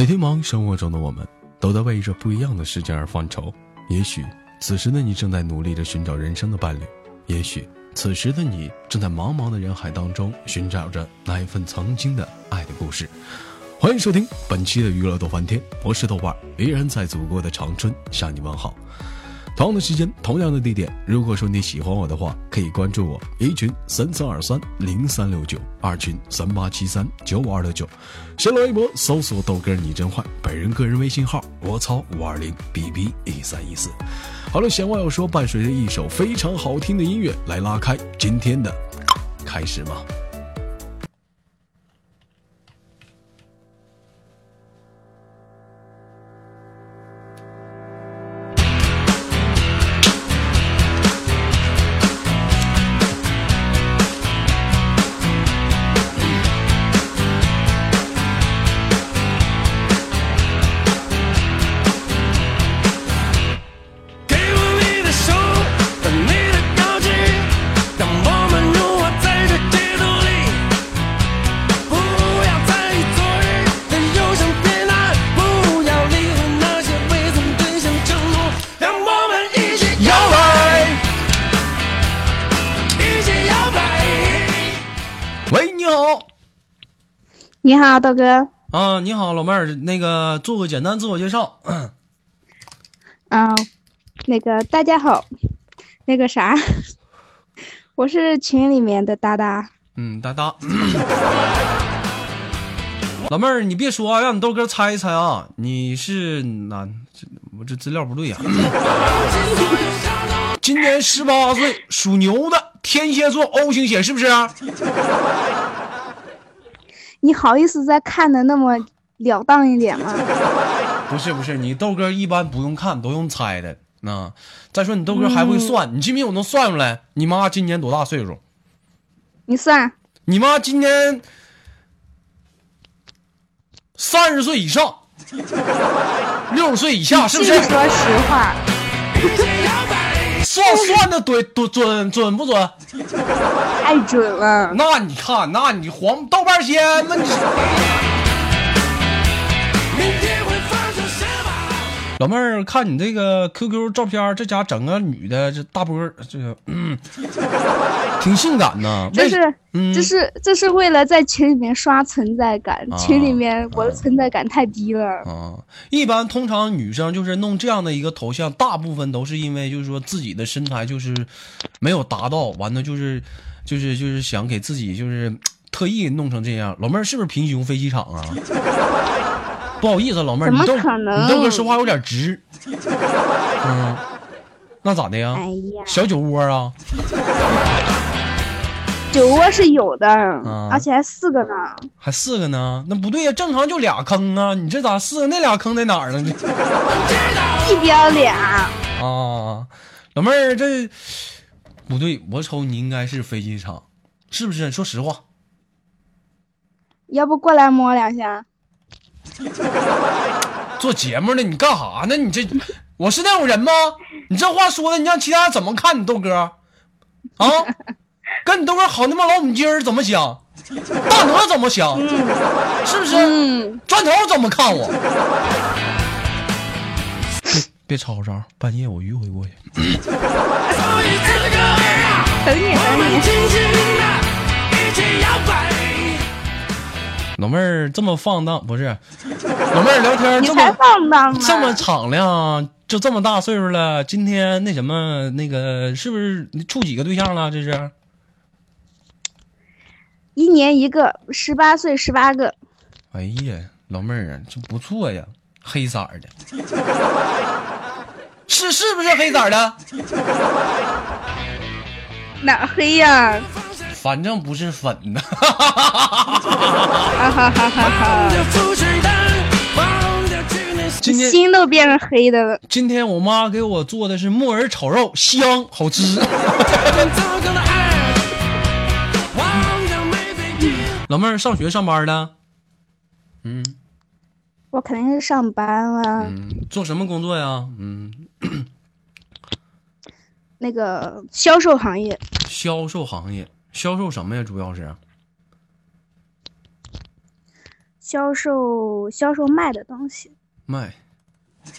每天忙生活中的我们，都在为着不一样的事情而犯愁。也许此时的你正在努力着寻找人生的伴侣，也许此时的你正在茫茫的人海当中寻找着那一份曾经的爱的故事。欢迎收听本期的娱乐逗翻天，我是豆瓣，依然在祖国的长春向你问好。同样的时间，同样的地点。如果说你喜欢我的话，可以关注我一群三三二三零三六九，二群三八七三九五二六九。新浪微博搜索豆哥你真坏，本人个人微信号我操五二零 b b 一三一四。好了，闲话要说，伴随着一首非常好听的音乐来拉开今天的开始吧。你好，豆哥。啊，你好，老妹儿，那个做个简单自我介绍。嗯，那个大家好，那个啥，我是群里面的哒哒。嗯，哒哒。老妹儿，你别说啊，让你豆哥猜一猜啊，你是哪？这我这资料不对呀、今年十八岁，属牛的，天蝎座 O 型血，是不是？你好意思再看的那么了当一点吗？不是不是，你豆哥一般不用看，都用猜的。那再说你豆哥还会算，你信不信我能算出来？你妈今年多大岁数？你算，你妈今年三十岁以上，六十岁以下，是不是？说实话，算算的对准准准不准？太准了。那你看，那你黄豆瓣仙那？你老妹儿，看你这个 QQ 照片，这家整个女的，这大波儿，这个嗯，挺性感呐。为这是，嗯这是，这是为了在群里面刷存在感。啊群里面我的存在感太低了。啊，一般通常女生就是弄这样的一个头像，大部分都是因为就是说自己的身材就是没有达到，完了就是就是就是想给自己就是特意弄成这样。老妹儿是不是平胸飞机场啊？不好意思，老妹儿，你豆可能你豆哥说话有点直。嗯，那咋的呀？哎呀，小酒窝啊？酒窝是有的，啊而且还四个呢。还四个呢？那不对呀，正常就俩坑啊，你这咋四个？那俩坑在哪儿呢？一边俩，啊，老妹儿，这不对，我瞅你应该是飞机场，是不是？说实话，要不过来摸两下？做节目呢你干啥呢？你这，我是那种人吗？你这话说的，你让其他人怎么看你豆哥？啊，跟你豆哥好那么老母鸡儿怎么想？大鹅怎么想？是不是？嗯，砖头怎么看我？别别吵吵，半夜我迂回过去。老妹儿这么放荡，不是？老妹儿聊天你才这么放荡呢！这么敞亮，就这么大岁数了，今天那什么那个是不是你处几个对象了？这是？一年一个，十八岁十八个，哎呀，老妹儿啊，这不错呀，黑色儿的，是是不是黑色儿的？哪黑呀？反正不是粉的。哈哈哈哈哈！复制蛋，忘掉去年今天心都变成黑的了。今天我妈给我做的是木耳炒肉，香好吃。老妹儿上学上班呢？嗯我肯定是上班了，嗯，做什么工作呀？嗯，那个销售行业，销售行业，销售什么呀？主要是销售销售卖的东西。卖。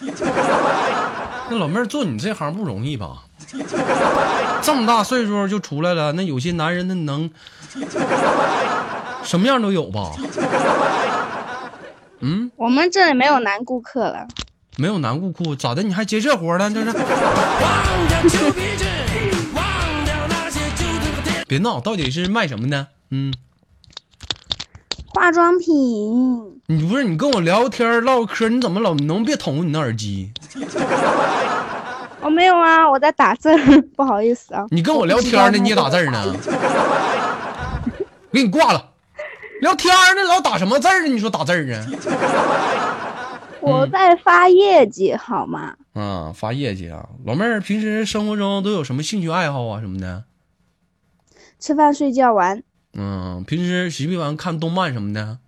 那老妹儿做你这行不容易吧？这么大岁数就出来了，那有些男人那能什么样都有吧？嗯，我们这里没有男顾客了，没有男顾客咋的？你还接这活儿呢？这是？别闹，到底是卖什么的？嗯，化妆品。你不是你跟我聊天唠嗑，你怎么老能别捅你那耳机？我、没有啊，我在打字，不好意思啊。你跟我聊天呢，你也打字儿呢？给你挂了。聊天呢，老打什么字儿呢？你说打字儿呢？我在发业绩，好吗？啊，发业绩啊！老妹儿平时生活中都有什么兴趣爱好啊什么的？吃饭、睡觉、玩，嗯，平时喜不喜欢看动漫什么的？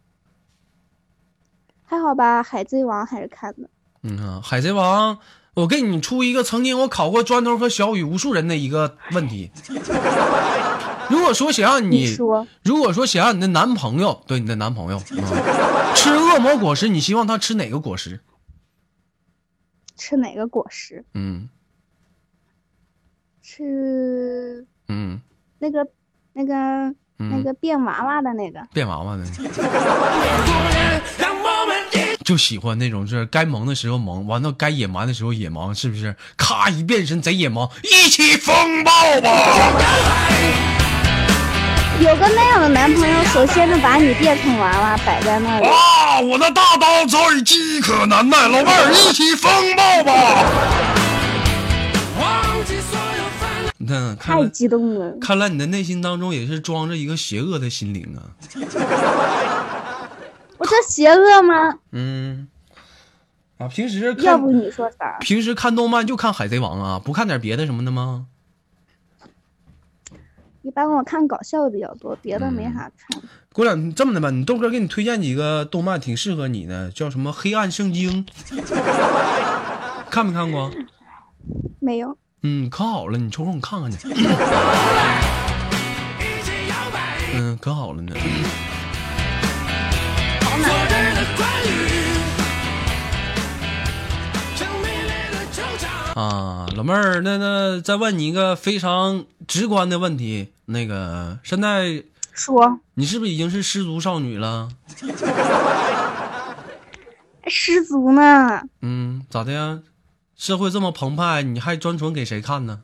还好吧？海贼王还是看的。嗯啊，海贼王，我给你出一个曾经我考过砖头和小雨无数人的一个问题。如果说想让你说，如果说想让你的男朋友，对你的男朋友、嗯、吃恶魔果实，你希望他吃哪个果实？吃哪个果实？嗯吃嗯，那个那个、那个变娃娃的那个。变娃娃的，就喜欢那种是该萌的时候萌，完了该野蛮的时候野蛮，是不是？咔一变身贼野蛮，一起风暴吧！有个那样的男朋友，首先就把你变成娃娃摆在那里。啊，我的大刀早已饥渴难耐，老妹儿一起风暴吧！你看，看太激动了，看来你的内心当中也是装着一个邪恶的心灵啊。我这邪恶吗？嗯，啊，平时看要不你说啥？平时看动漫就看海贼王啊，不看点别的什么的吗？一般我看搞笑的比较多，别的没啥看。过两这么的吧，你豆哥给你推荐几个动漫，挺适合你的，叫什么《黑暗圣经》，看没看过？没有，嗯，可好了，你抽空看看去。嗯，可好了呢。好。啊，老妹儿，那那再问你一个非常直观的问题，那个现在说你是不是已经是失足少女了？失足呢？嗯，咋的呀？社会这么澎湃，你还专纯给谁看呢？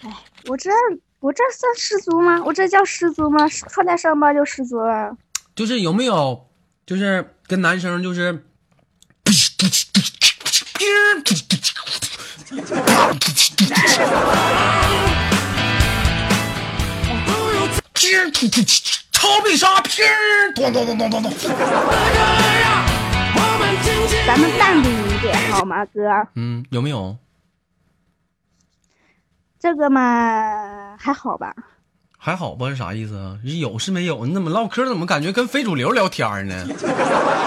哎我这我这算失足吗？我这叫失足吗？穿在上班就失足了。就是有没有，就是跟男生就是，超必杀，砰，咚咚咚咚咚咚。咱们淡定一点好吗，哥？嗯，有没有？这个嘛还好吧？还好吧？是啥意思啊？是有是没有？你怎么唠嗑？怎么感觉跟非主流聊天呢？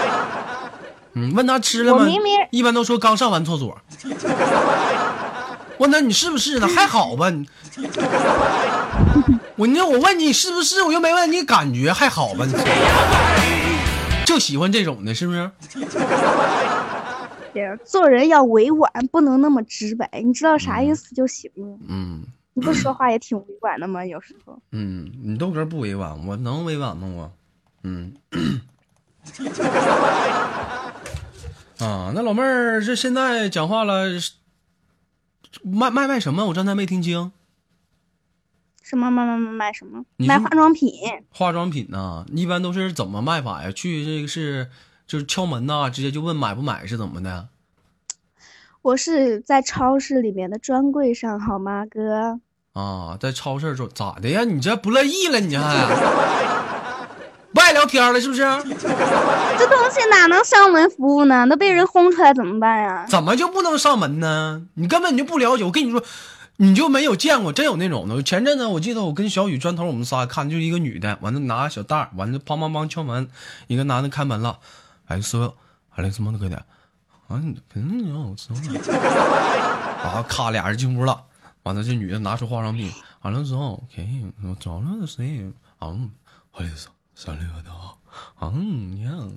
嗯，问他吃了吗？我明明一般都说刚上完厕所。问他你是不是呢？还好吧？你我那我问你是不是？我又没问你感觉，还好吧？你就喜欢这种的，是不是？对做人要委婉，不能那么直白。你知道啥意思就行了。嗯你不说话也挺委婉的吗，有时候。嗯，你豆哥不委婉，我能委婉吗？我，嗯。啊，那老妹儿这现在讲话了，卖卖卖什么？我刚才没听清。什么卖卖卖卖什么？你是卖化妆品。化妆品呢、一般都是怎么卖法呀？去这个是就是敲门呐、直接就问买不买是怎么的？我是在超市里面的专柜上，好吗，哥？啊，在超市做咋的呀？你这不乐意了？你还不爱聊天了是不是？这东西哪能上门服务呢？那被人轰出来怎么办呀？怎么就不能上门呢？你根本就不了解。我跟你说，你就没有见过，真有那种的。前阵子我记得我跟小雨砖头我们仨看，就一个女的，完了拿小袋儿，完了梆梆梆敲门，一个男的开门了，哎说，哎什么的哥的，啊你嗯你好吃吗？然后咔俩人进屋了，完了这女的拿出化妆品，完了之后，OK，我找了谁？啊，好意思，三六的啊，嗯娘。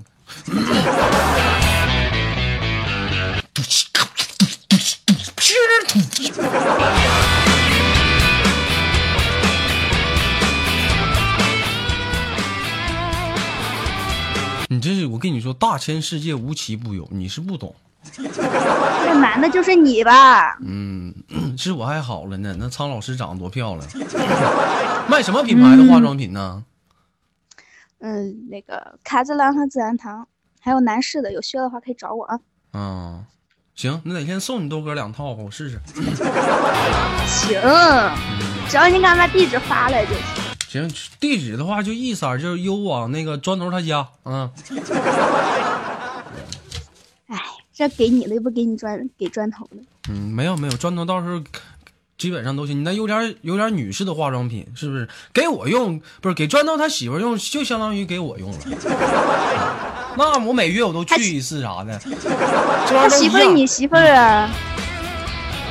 你这是我跟你说，大千世界无奇不有，你是不懂。那男的就是你吧？嗯，是我还好了呢。那苍老师长得多漂亮，卖什么品牌的化妆品呢？嗯，那个卡姿兰和自然堂，还有男士的，有需要的话可以找我啊。啊，行，那哪天送你豆哥两套吧，我试试。行，只要你敢把地址发来就行。行，地址的话就一色，就是邮往那个砖头他家。嗯，哎，这给你的又不给你砖给砖头的。嗯，没有没有，砖头到时候基本上都行。你那有点有点女士的化妆品，是不是？给我用不是给砖头他媳妇用，就相当于给我用了。那我每月我都去一次啥的，他媳妇儿。你媳妇儿啊？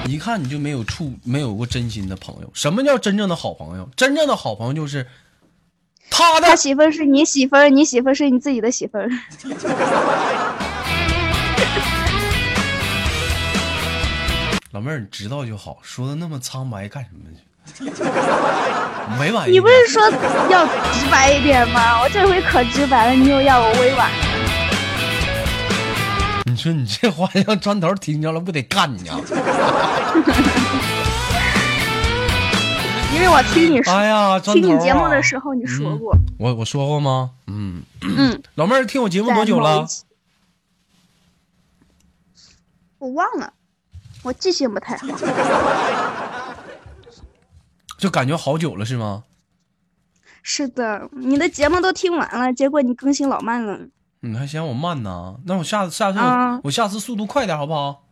一看你就没有处没有过真心的朋友。什么叫真正的好朋友？真正的好朋友就是他的他媳妇儿是你媳妇儿，你媳妇儿是你自己的媳妇儿。老妹儿，你知道就好，说的那么苍白干什么去？委婉。你不是说要直白一点吗？我这回可直白了，你又要我委婉。你说你这话让砖头听着了，不得干你啊？因为我听你说，哎呀，砖头、啊！听你节目的时候你说过，我我说过吗？嗯，嗯，老妹儿听我节目多久了？我忘了，我记性不太好。就感觉好久了是吗？是的，你的节目都听完了，结果你更新老慢了。你还嫌我慢呢？那我下次下次我,、啊我下次速度快点好不好？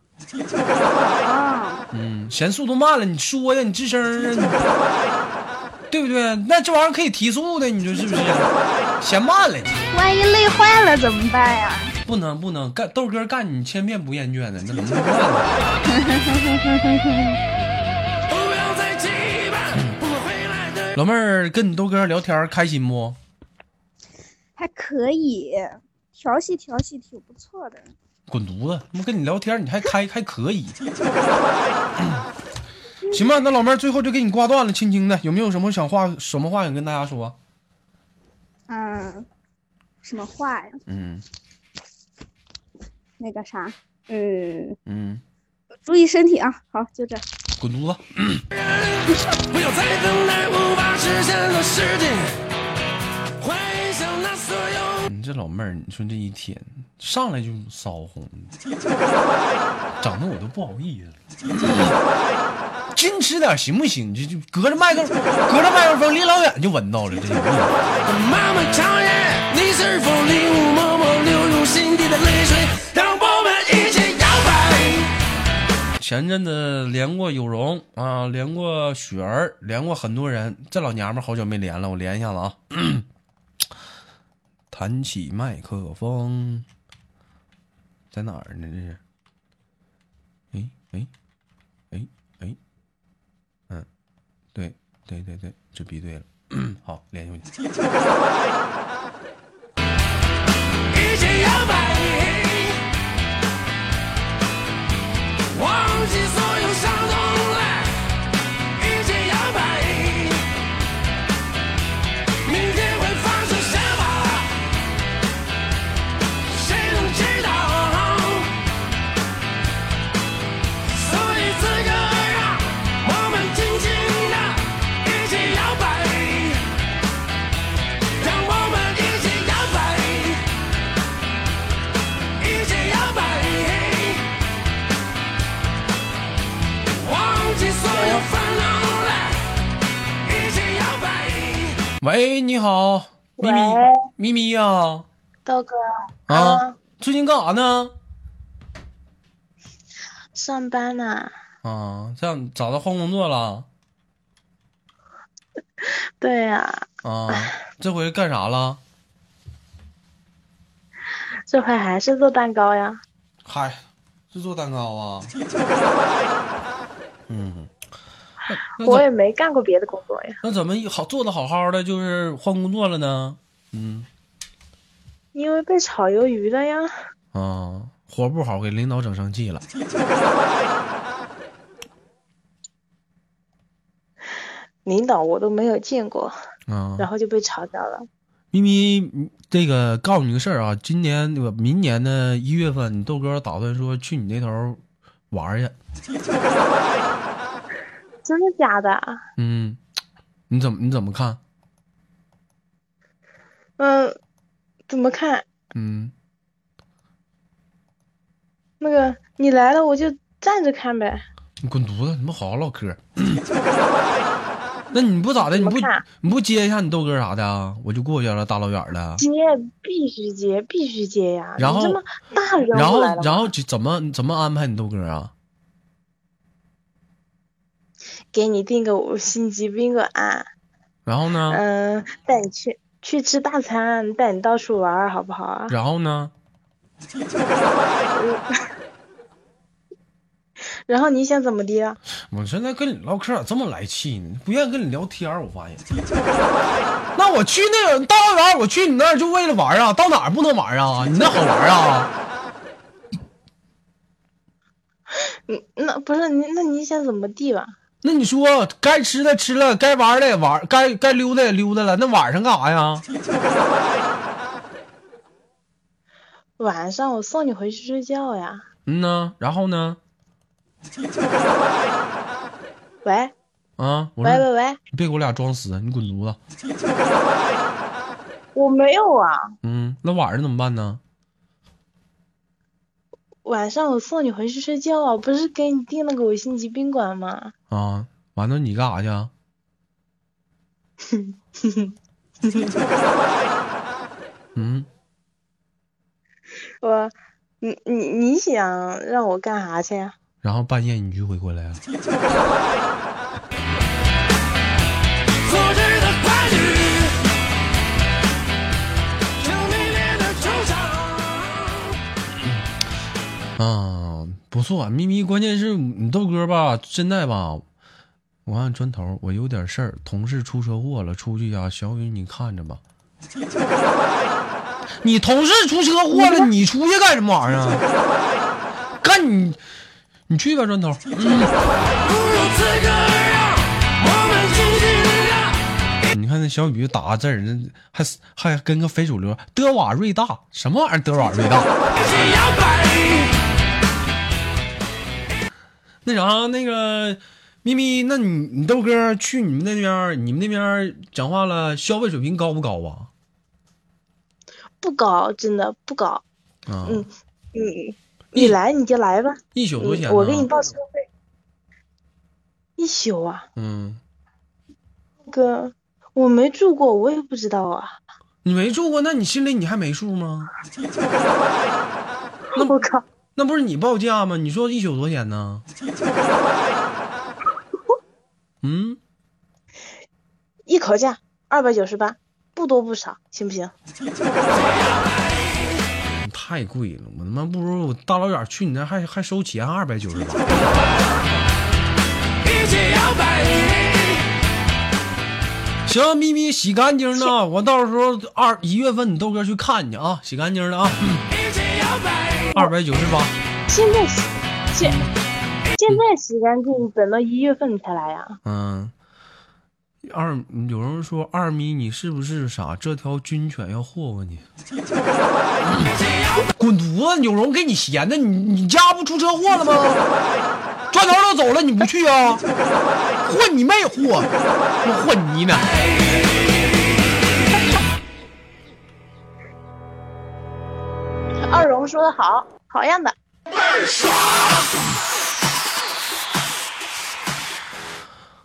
啊，嗯，嫌速度慢了，你说呀，你吱声啊，你对不对？那这玩意儿可以提速的，你说是不是？嫌慢了，万一累坏了怎么办呀？不能不能干豆哥干你千遍不厌倦的，那能干 呢？不要再期盼不回来的老妹儿跟你豆哥聊天开心不？还可以，调戏调戏挺不错的。滚犊子！他妈跟你聊天，你还开还可以。行吧，那老妹儿最后就给你挂断了，轻轻的，有没有什么想话什么话想跟大家说？嗯，什么话呀？嗯那个啥，嗯，嗯，注意身体啊。好，就这。滚犊子！不要再等待无法实现的事情。你这老妹儿，你说这一天上来就骚红，整的我都不好意思了。矜持点行不行？就就隔着麦克，隔着麦克风离老远就闻到了，这有意思。漫漫长夜，你是否领悟默默流入心底的泪水？让我们一起摇摆。前阵子连过有容啊，连过雪儿，连过很多人。这老娘们儿好久没连了，我连一下子啊。弹起麦克风，在哪儿呢？这是？哎哎哎哎，嗯，对对对对，这比对了。好，连回去。一起摇摆，忘记所有伤痛喂，你好，咪咪咪咪呀、豆哥啊，最近干啥呢？上班呢？啊，这样找到换工作了对呀、啊？这回干啥了？这回还是做蛋糕呀。嗨，是做蛋糕啊？嗯，我也没干过别的工作呀，那怎么好做的好好的，就是换工作了呢？嗯因为被炒鱿鱼了呀。啊，活不好，给领导整生气了。领导我都没有见过，啊，然后就被炒掉了。咪咪，嗯这个告诉你个事儿啊，今年那个明年的一月份，你豆哥打算说去你那头玩去。真的假的？嗯，你怎么你怎么看？嗯，怎么看？嗯，那个你来了我就站着看呗。你滚犊子！你们好好唠嗑。那你不咋的？你不接一下你豆哥啥的啊？我就过去了，大老远的。接必须接，必须接呀！然后然后然后就怎么怎么安排你豆哥啊？给你订个五星级宾馆，然后呢？嗯，带你去去吃大餐，带你到处玩儿，好不好啊？然后呢？然后你想怎么的啊？我现在跟你唠嗑咋这么来气呢？不愿意跟你聊天儿，我发现。那我去那个大老远，我去你那儿就为了玩儿啊？到哪儿不能玩儿啊？你那好玩儿啊？嗯，那不是你，那你想怎么地吧？那你说该吃的吃了，该玩的也玩，该该溜达也溜达了，那晚上干啥呀？晚上我送你回去睡觉呀。嗯呢，然后呢？喂啊，我喂喂喂，你别给我俩装死，你滚犊子！我没有啊。嗯，那晚上怎么办呢？晚上我送你回去睡觉啊，不是给你订了个五星级宾馆吗？啊，完了你干啥去啊？嗯，我，你你你想让我干啥去呀？然后半夜你就会回来了。啊，不错，咪咪，关键是你豆哥吧，现在吧，我按砖头，我有点事儿，同事出车祸了，出去呀、小雨你看着吧。你同事出车祸了，你出去干什么玩意儿啊？干你，你去吧，砖头。不如此刻让我们静静地你看那小雨打个字儿，那还还跟个非主流，德瓦瑞大什么玩意儿？德瓦瑞大。那啥，那个咪咪，那你你豆哥去你们那边，你们那边讲话了，消费水平高不高啊？不高，真的不高。啊，嗯你，你来你就来吧，一宿多少钱我给你报车费。一宿啊，嗯，哥，我没住过，我也不知道啊。你没住过，那你心里你还没数吗？我靠，那不是你报价吗？你说一宿多少钱呢？嗯，一口价二百九十八，不多不少，行不行？太贵了，我他妈不如我大老远去你那还还收钱二百九十八。一起摇摆，行，咪咪洗干净了，我到时候二一月份你豆哥去看你啊，洗干净了啊。二百九十八。现在洗，现现在洗干净，等到一月份才来呀、嗯，二有人说二咪，你是不是傻？这条军犬要霍霍你，滚犊子！有容给你闲的，你你家不出车祸了吗？砖头都走了，你不去啊？混你妹混！我混你呢！说的好，好样的。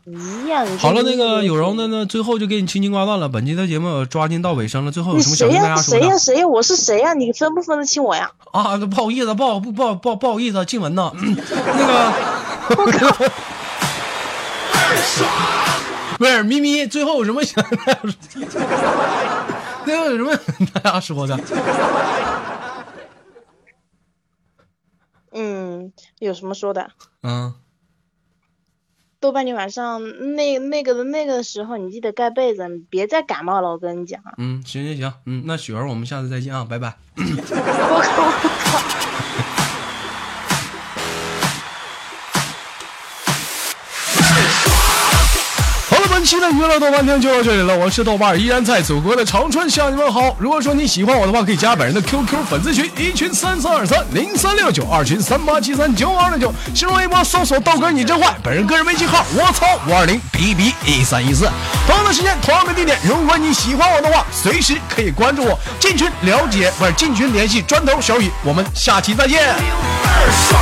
一样。好了，那个有容的呢，最后就给你轻轻挂断了。本期的节目抓紧到尾声了，最后有什么想？跟大家说的谁呀？谁呀？我是谁呀？你分不分得清我呀？啊？不好意思，不好不不不不好意思，静文呐，嗯 那个。不是咪咪，最后有什么想？最后有什么想跟大家说的？嗯，有什么说的？嗯，豆瓣，你晚上那那个的那个时候，你记得盖被子，你别再感冒了。我跟你讲，嗯，行行行，嗯，那雪儿，我们下次再见啊，拜拜。我靠我靠！期的娱乐豆瓣天就到这里了，我是豆瓣，依然在祖国的长春向你们好。如果说你喜欢我的话，可以加本人的 QQ 粉丝群，一群三三二三零三六九，二群三八七三九二六九，新浪微博搜索豆哥你真坏，本人个人微信号我操五二零 B B 一三一四。同样的时间，同样的地点，如果你喜欢我的话，随时可以关注我，进群了解不是进群联系砖头小雨，我们下期再见。耍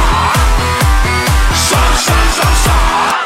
耍耍耍耍！